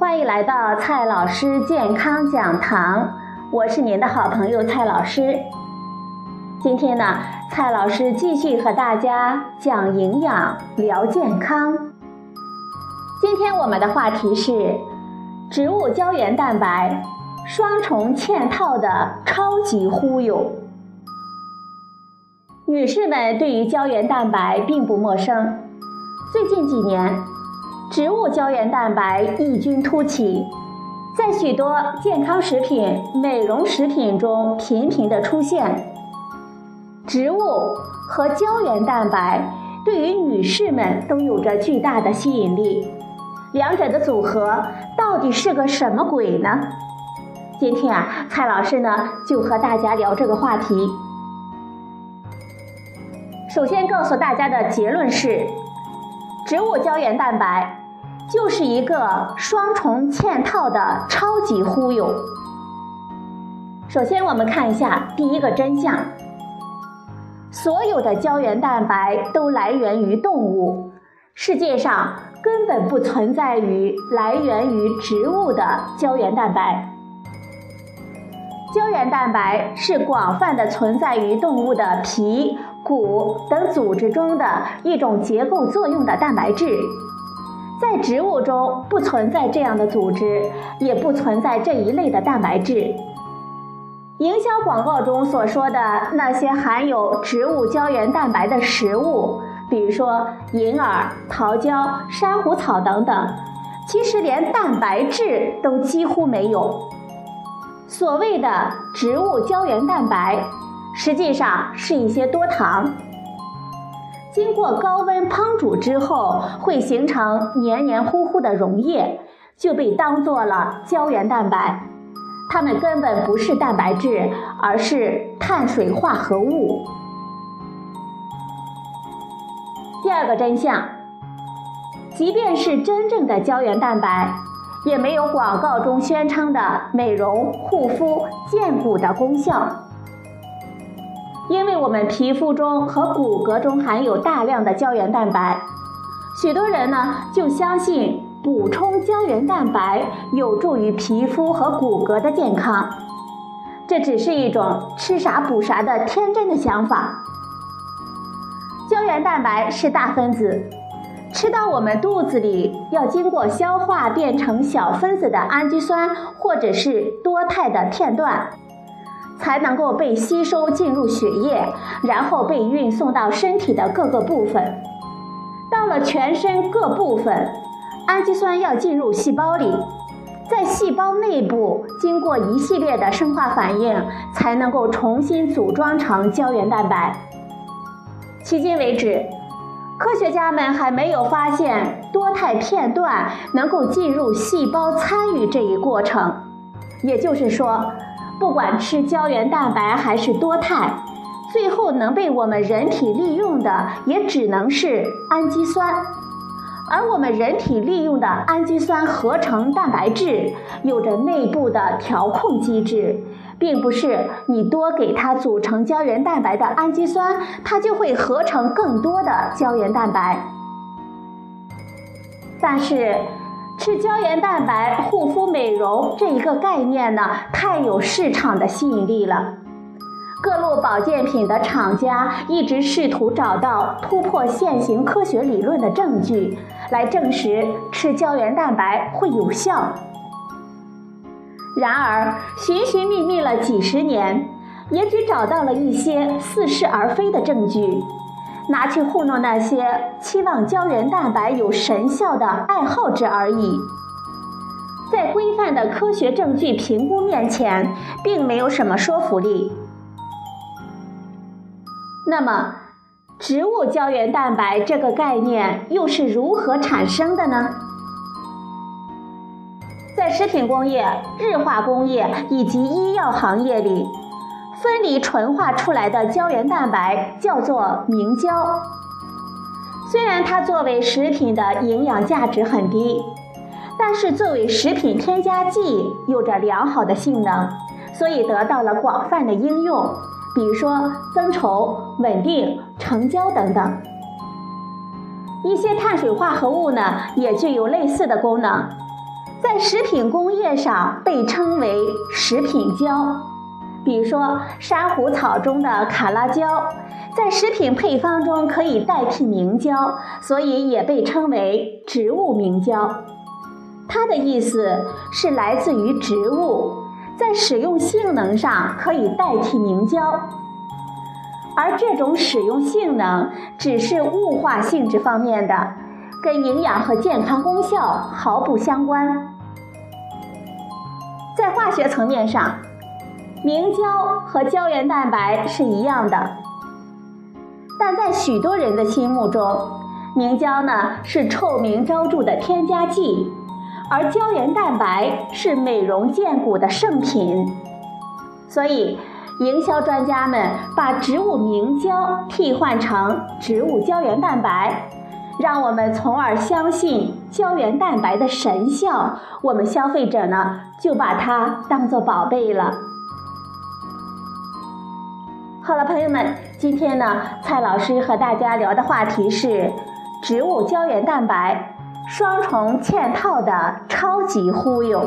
欢迎来到蔡老师健康讲堂，我是您的好朋友蔡老师。今天呢，蔡老师继续和大家讲营养、聊健康。今天我们的话题是植物胶原蛋白双重嵌套的超级忽悠。女士们对于胶原蛋白并不陌生，最近几年。植物胶原蛋白异军突起，在许多健康食品、美容食品中频频的出现。植物和胶原蛋白对于女士们都有着巨大的吸引力，两者的组合到底是个什么鬼呢？今天啊，蔡老师呢就和大家聊这个话题。首先告诉大家的结论是，植物胶原蛋白。就是一个双重嵌套的超级忽悠。首先，我们看一下第一个真相：所有的胶原蛋白都来源于动物，世界上根本不存在于来源于植物的胶原蛋白。胶原蛋白是广泛的存在于动物的皮、骨等组织中的一种结构作用的蛋白质。在植物中不存在这样的组织，也不存在这一类的蛋白质。营销广告中所说的那些含有植物胶原蛋白的食物，比如说银耳、桃胶、珊瑚草等等，其实连蛋白质都几乎没有。所谓的植物胶原蛋白，实际上是一些多糖。经过高温烹煮之后，会形成黏黏糊糊的溶液，就被当做了胶原蛋白。它们根本不是蛋白质，而是碳水化合物。第二个真相，即便是真正的胶原蛋白，也没有广告中宣称的美容、护肤、健骨的功效。因为我们皮肤中和骨骼中含有大量的胶原蛋白，许多人呢就相信补充胶原蛋白有助于皮肤和骨骼的健康，这只是一种吃啥补啥的天真的想法。胶原蛋白是大分子，吃到我们肚子里要经过消化变成小分子的氨基酸或者是多肽的片段。才能够被吸收进入血液，然后被运送到身体的各个部分。到了全身各部分，氨基酸要进入细胞里，在细胞内部经过一系列的生化反应，才能够重新组装成胶原蛋白。迄今为止，科学家们还没有发现多肽片段能够进入细胞参与这一过程，也就是说。不管吃胶原蛋白还是多肽，最后能被我们人体利用的也只能是氨基酸。而我们人体利用的氨基酸合成蛋白质有着内部的调控机制，并不是你多给它组成胶原蛋白的氨基酸，它就会合成更多的胶原蛋白。但是。吃胶原蛋白护肤美容这一个概念呢，太有市场的吸引力了。各路保健品的厂家一直试图找到突破现行科学理论的证据，来证实吃胶原蛋白会有效。然而，寻寻觅觅了几十年，也只找到了一些似是而非的证据。拿去糊弄那些期望胶原蛋白有神效的爱好者而已，在规范的科学证据评估面前，并没有什么说服力。那么，植物胶原蛋白这个概念又是如何产生的呢？在食品工业、日化工业以及医药行业里。分离纯化出来的胶原蛋白叫做明胶。虽然它作为食品的营养价值很低，但是作为食品添加剂有着良好的性能，所以得到了广泛的应用，比如说增稠、稳定、成胶等等。一些碳水化合物呢，也具有类似的功能，在食品工业上被称为食品胶。比如说，珊瑚草中的卡拉胶，在食品配方中可以代替明胶，所以也被称为植物明胶。它的意思是来自于植物，在使用性能上可以代替明胶，而这种使用性能只是物化性质方面的，跟营养和健康功效毫不相关。在化学层面上。明胶和胶原蛋白是一样的，但在许多人的心目中，明胶呢是臭名昭著的添加剂，而胶原蛋白是美容健骨的圣品。所以，营销专家们把植物明胶替换成植物胶原蛋白，让我们从而相信胶原蛋白的神效，我们消费者呢就把它当做宝贝了。好了，朋友们，今天呢，蔡老师和大家聊的话题是植物胶原蛋白双重嵌套的超级忽悠。